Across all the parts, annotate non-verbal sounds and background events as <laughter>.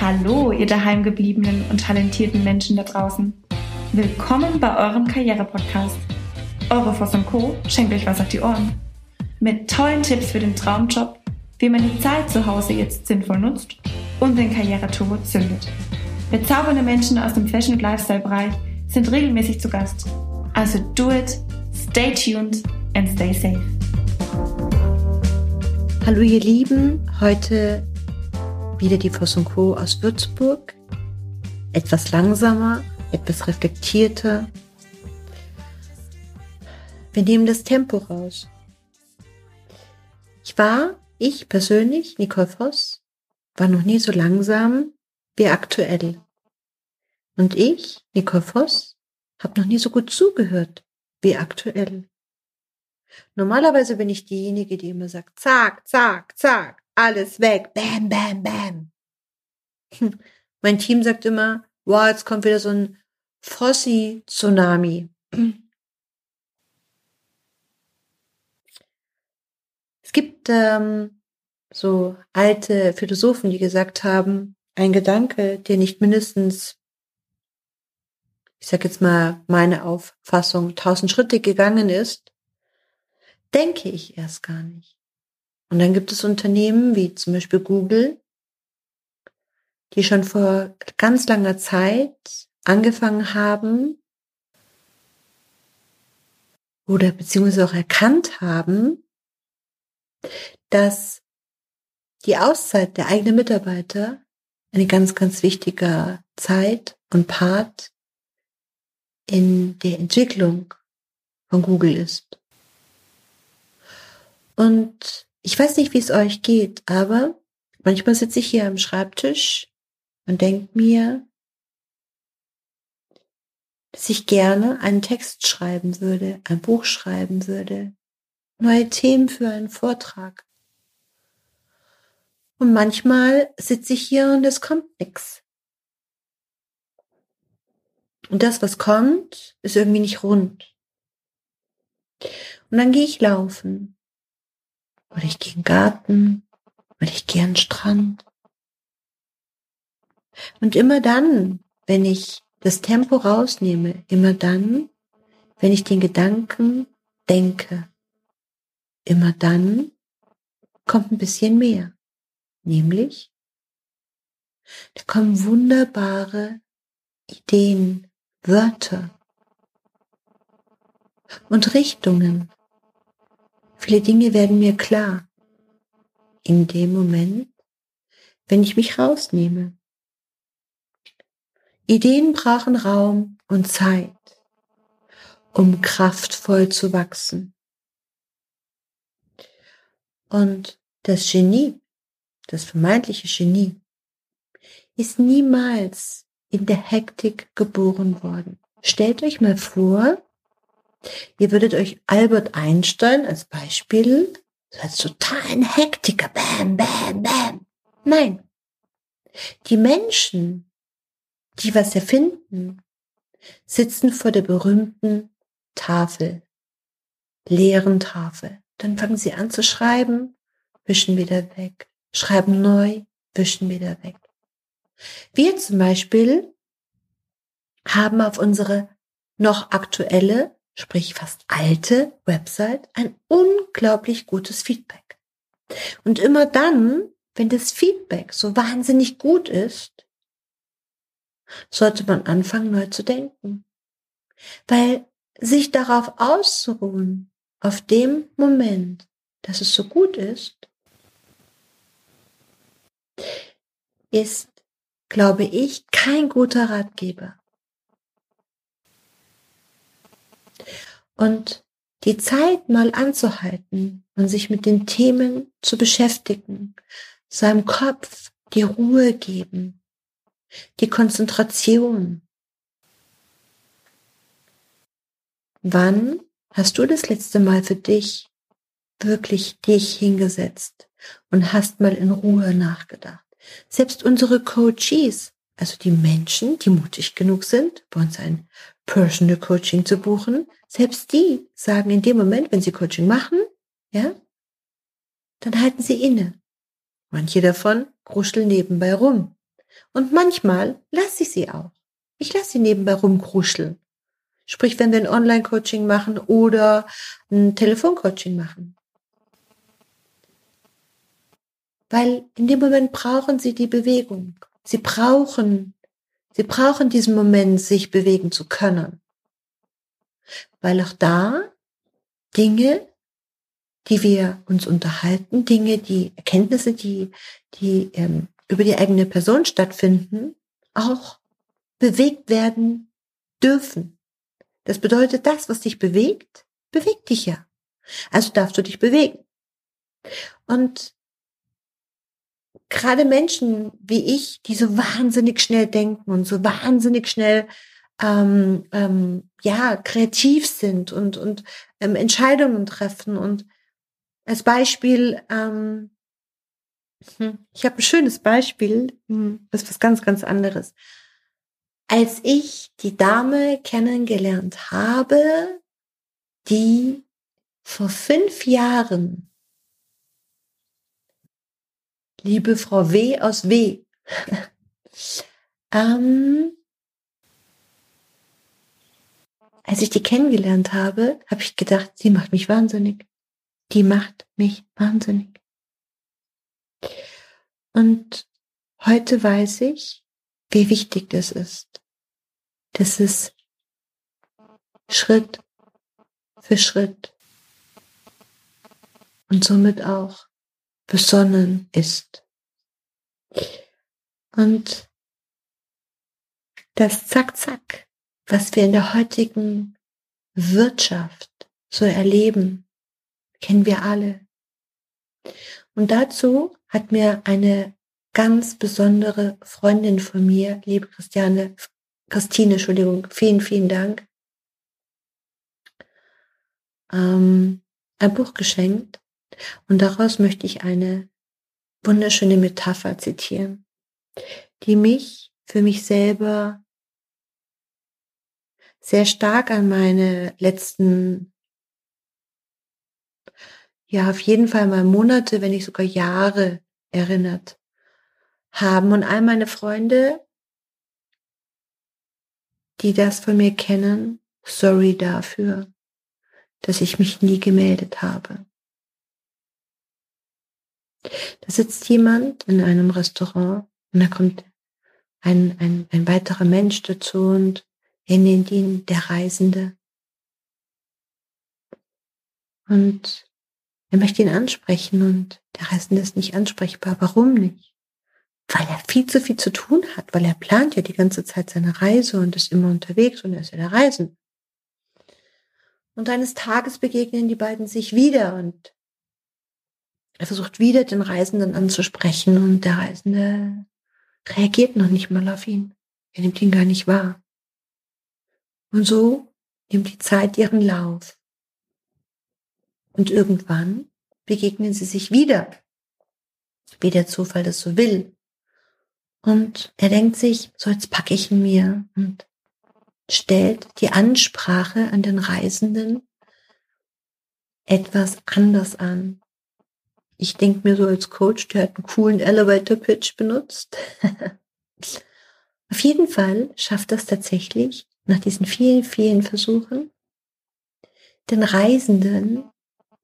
Hallo, ihr daheimgebliebenen und talentierten Menschen da draußen. Willkommen bei eurem Karriere-Podcast. Eure Voss Co. schenkt euch was auf die Ohren. Mit tollen Tipps für den Traumjob, wie man die Zeit zu Hause jetzt sinnvoll nutzt und den Karriereturbo zündet. Bezaubernde Menschen aus dem Fashion- und Lifestyle-Bereich sind regelmäßig zu Gast. Also do it, stay tuned and stay safe. Hallo ihr Lieben, heute wieder die Voss Co. aus Würzburg. Etwas langsamer, etwas reflektierter. Wir nehmen das Tempo raus. Ich war, ich persönlich, Nicole Voss, war noch nie so langsam wie aktuell. Und ich, Nicole Voss, habe noch nie so gut zugehört wie aktuell. Normalerweise bin ich diejenige, die immer sagt, zack, zack, zack, alles weg, bam, bam, bam. <laughs> Mein Team sagt immer, wow, jetzt kommt wieder so ein Fossi-Tsunami. <clears throat> Es gibt ähm, so alte Philosophen, die gesagt haben, ein Gedanke, der nicht mindestens, ich sag jetzt mal meine Auffassung, tausend Schritte gegangen ist, denke ich erst gar nicht. Und dann gibt es Unternehmen wie zum Beispiel Google, die schon vor ganz langer Zeit angefangen haben oder beziehungsweise auch erkannt haben, dass die Auszeit der eigenen Mitarbeiter eine ganz, ganz wichtiger Zeit und Part in der Entwicklung von Google ist. Und ich weiß nicht, wie es euch geht, aber manchmal sitze ich hier am Schreibtisch und denke mir, dass ich gerne einen Text schreiben würde, ein Buch schreiben würde, neue Themen für einen Vortrag. Und manchmal sitze ich hier und es kommt nichts. Und das, was kommt, ist irgendwie nicht rund. Und dann gehe ich laufen. Oder ich gehe in den Garten. Oder ich gehe an den Strand. Und immer dann, wenn ich das Tempo rausnehme, immer dann, wenn ich den Gedanken denke, immer dann kommt ein bisschen mehr. Nämlich, da kommen wunderbare Ideen, Wörter und Richtungen. Viele Dinge werden mir klar in dem Moment, wenn ich mich rausnehme. Ideen brauchen Raum und Zeit, um kraftvoll zu wachsen. Und das Genie, das vermeintliche Genie, ist niemals in der Hektik geboren worden. Stellt euch mal vor, ihr würdet euch Albert Einstein als Beispiel so als totalen Hektiker, bam, bam, bam. Nein. Die Menschen, die was erfinden, sitzen vor der berühmten Tafel, leeren Tafel. Dann fangen sie an zu schreiben, wischen wieder weg, schreiben neu, wischen wieder weg. Wir zum Beispiel haben auf unsere noch aktuelle, sprich fast alte Website ein unglaublich gutes Feedback. Und immer dann, wenn das Feedback so wahnsinnig gut ist, sollte man anfangen, neu zu denken. Weil sich darauf auszuruhen, auf dem Moment, dass es so gut ist, ist, glaube ich, kein guter Ratgeber. Und die Zeit mal anzuhalten und sich mit den Themen zu beschäftigen, seinem Kopf die Ruhe geben, die Konzentration. Wann hast du das letzte Mal für dich wirklich dich hingesetzt und hast mal in Ruhe nachgedacht? Selbst unsere Coaches, also die Menschen, die mutig genug sind, bei uns ein Personal Coaching zu buchen, selbst die sagen in dem Moment, wenn sie Coaching machen, ja, dann halten sie inne. Manche davon kruscheln nebenbei rum. Und manchmal lasse ich sie auch. Ich lasse sie nebenbei rumkruscheln. Sprich, wenn wir ein Online-Coaching machen oder ein Telefoncoaching machen. Weil in dem Moment brauchen sie die Bewegung. Sie brauchen, sie brauchen diesen Moment, sich bewegen zu können. Weil auch da Dinge, die wir uns unterhalten, Dinge, die Erkenntnisse, die, die ähm, über die eigene Person stattfinden, auch bewegt werden dürfen. Das bedeutet, das, was dich bewegt, bewegt dich ja. Also darfst du dich bewegen. Und gerade Menschen wie ich, die so wahnsinnig schnell denken und so wahnsinnig schnell ähm, ähm, ja kreativ sind und und ähm, Entscheidungen treffen und als Beispiel ähm, hm, ich habe ein schönes Beispiel, hm, das ist was ganz ganz anderes. Als ich die Dame kennengelernt habe, die vor fünf Jahren liebe Frau W aus W. <laughs> ähm, als ich die kennengelernt habe, habe ich gedacht, sie macht mich wahnsinnig. Die macht mich wahnsinnig. Und heute weiß ich, wie wichtig das ist. Das ist Schritt für Schritt und somit auch besonnen ist. Und das Zack-Zack, was wir in der heutigen Wirtschaft so erleben, kennen wir alle. Und dazu hat mir eine ganz besondere Freundin von mir, liebe Christiane, Christine, Entschuldigung, vielen, vielen Dank, ähm, ein Buch geschenkt, und daraus möchte ich eine wunderschöne Metapher zitieren, die mich für mich selber sehr stark an meine letzten, ja, auf jeden Fall mal Monate, wenn nicht sogar Jahre erinnert haben. Und all meine Freunde, die das von mir kennen, sorry dafür, dass ich mich nie gemeldet habe. Da sitzt jemand in einem Restaurant und da kommt ein, ein, ein weiterer Mensch dazu und er nennt ihn der Reisende. Und er möchte ihn ansprechen und der Reisende ist nicht ansprechbar. Warum nicht? Weil er viel zu viel zu tun hat, weil er plant ja die ganze Zeit seine Reise und ist immer unterwegs und er ist ja der Reisende. Und eines Tages begegnen die beiden sich wieder und er versucht wieder den Reisenden anzusprechen und der Reisende reagiert noch nicht mal auf ihn. Er nimmt ihn gar nicht wahr. Und so nimmt die Zeit ihren Lauf. Und irgendwann begegnen sie sich wieder, wie der Zufall das so will. Und er denkt sich, so jetzt packe ich ihn mir und stellt die Ansprache an den Reisenden etwas anders an ich denke mir so als Coach, der hat einen coolen Elevator Pitch benutzt. <laughs> Auf jeden Fall schafft das tatsächlich nach diesen vielen, vielen Versuchen, den Reisenden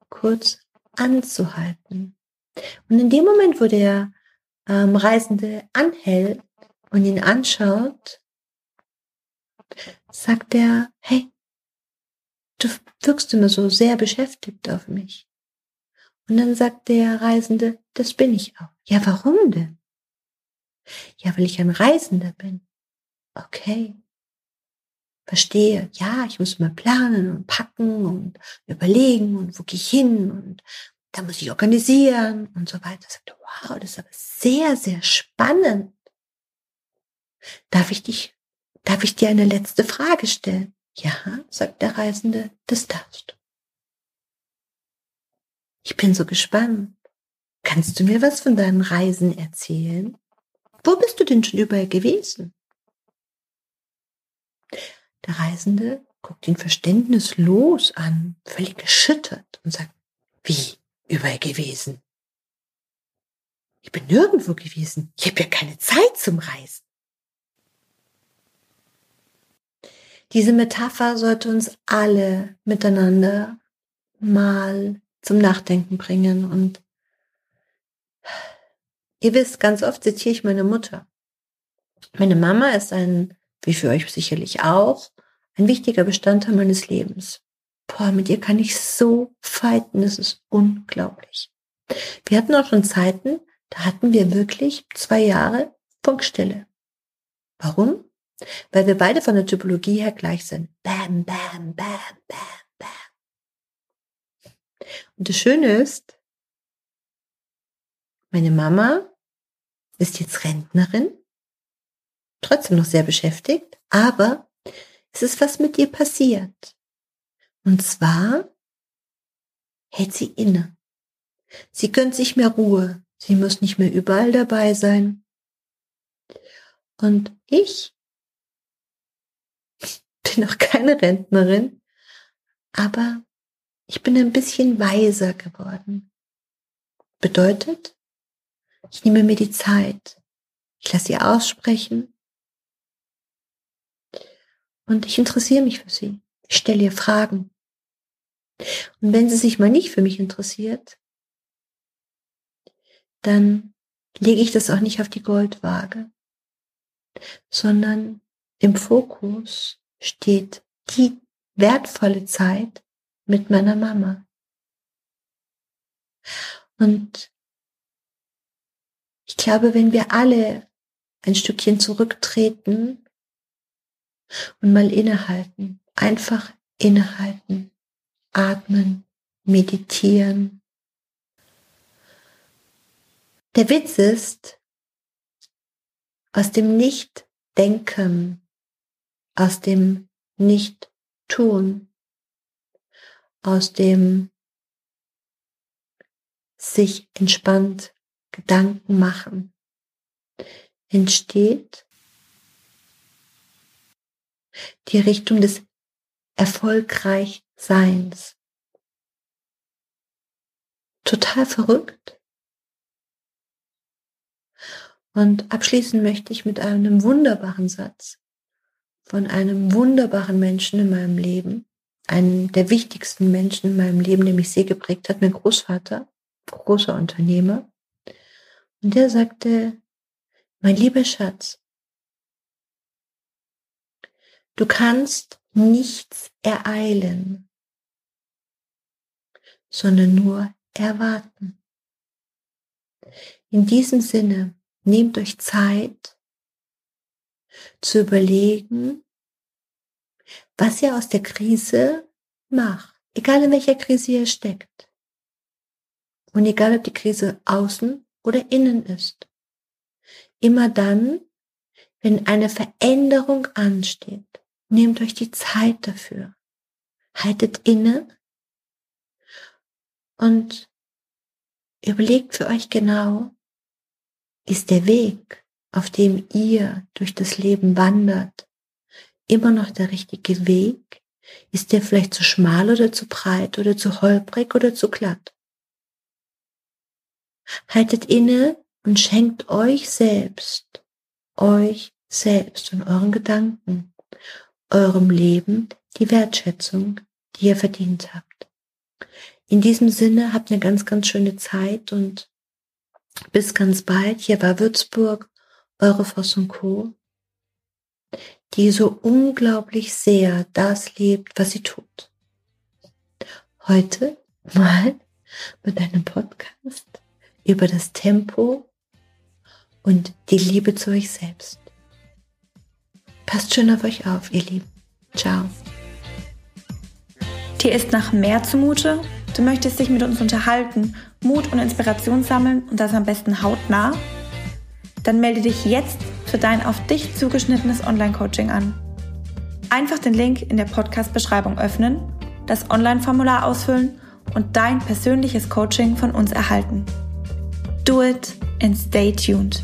kurz anzuhalten. Und in dem Moment, wo der ähm, Reisende anhält und ihn anschaut, sagt er, hey, du wirkst immer so sehr beschäftigt auf mich. Und dann sagt der Reisende, das bin ich auch. Ja, warum denn? Ja, weil ich ein Reisender bin. Okay. Verstehe. Ja, ich muss mal planen und packen und überlegen und wo gehe ich hin und da muss ich organisieren und so weiter. Sagt wow, das ist aber sehr, sehr spannend. Darf ich dich, darf ich dir eine letzte Frage stellen? Ja, sagt der Reisende, das darfst du. Ich bin so gespannt. Kannst du mir was von deinen Reisen erzählen? Wo bist du denn schon überall gewesen? Der Reisende guckt ihn verständnislos an, völlig erschüttert und sagt, wie überall gewesen? Ich bin nirgendwo gewesen. Ich habe ja keine Zeit zum Reisen. Diese Metapher sollte uns alle miteinander mal zum Nachdenken bringen. Und ihr wisst, ganz oft zitiere ich meine Mutter. Meine Mama ist ein, wie für euch sicherlich auch, ein wichtiger Bestandteil meines Lebens. Boah, mit ihr kann ich so fighten, das ist unglaublich. Wir hatten auch schon Zeiten, da hatten wir wirklich zwei Jahre Funkstille. Warum? Weil wir beide von der Typologie her gleich sind. Bam, bam, bam, bam. Und das Schöne ist, meine Mama ist jetzt Rentnerin, trotzdem noch sehr beschäftigt, aber es ist was mit ihr passiert. Und zwar hält sie inne. Sie gönnt sich mehr Ruhe. Sie muss nicht mehr überall dabei sein. Und ich <laughs> bin noch keine Rentnerin, aber ich bin ein bisschen weiser geworden. Bedeutet, ich nehme mir die Zeit. Ich lasse sie aussprechen. Und ich interessiere mich für sie. Ich stelle ihr Fragen. Und wenn sie sich mal nicht für mich interessiert, dann lege ich das auch nicht auf die Goldwaage, sondern im Fokus steht die wertvolle Zeit mit meiner Mama. Und ich glaube, wenn wir alle ein Stückchen zurücktreten und mal innehalten, einfach innehalten, atmen, meditieren, der Witz ist, aus dem Nicht-Denken, aus dem Nicht-Tun, aus dem sich entspannt Gedanken machen, entsteht die Richtung des erfolgreich Seins. Total verrückt. Und abschließen möchte ich mit einem wunderbaren Satz von einem wunderbaren Menschen in meinem Leben, einem der wichtigsten Menschen in meinem Leben, der mich sehr geprägt hat, mein Großvater, großer Unternehmer. Und der sagte, mein lieber Schatz, du kannst nichts ereilen, sondern nur erwarten. In diesem Sinne, Nehmt euch Zeit zu überlegen, was ihr aus der Krise macht, egal in welcher Krise ihr steckt. Und egal, ob die Krise außen oder innen ist. Immer dann, wenn eine Veränderung ansteht, nehmt euch die Zeit dafür. Haltet inne und überlegt für euch genau, ist der Weg, auf dem ihr durch das Leben wandert, immer noch der richtige Weg? Ist der vielleicht zu schmal oder zu breit oder zu holprig oder zu glatt? Haltet inne und schenkt euch selbst, euch selbst und euren Gedanken, eurem Leben die Wertschätzung, die ihr verdient habt. In diesem Sinne habt eine ganz, ganz schöne Zeit und bis ganz bald. Hier war Würzburg, eure Voss und Co., die so unglaublich sehr das lebt, was sie tut. Heute mal mit einem Podcast über das Tempo und die Liebe zu euch selbst. Passt schön auf euch auf, ihr Lieben. Ciao. Dir ist nach mehr zumute? Du möchtest dich mit uns unterhalten, Mut und Inspiration sammeln und das am besten hautnah? Dann melde dich jetzt für dein auf dich zugeschnittenes Online-Coaching an. Einfach den Link in der Podcast-Beschreibung öffnen, das Online-Formular ausfüllen und dein persönliches Coaching von uns erhalten. Do it and stay tuned.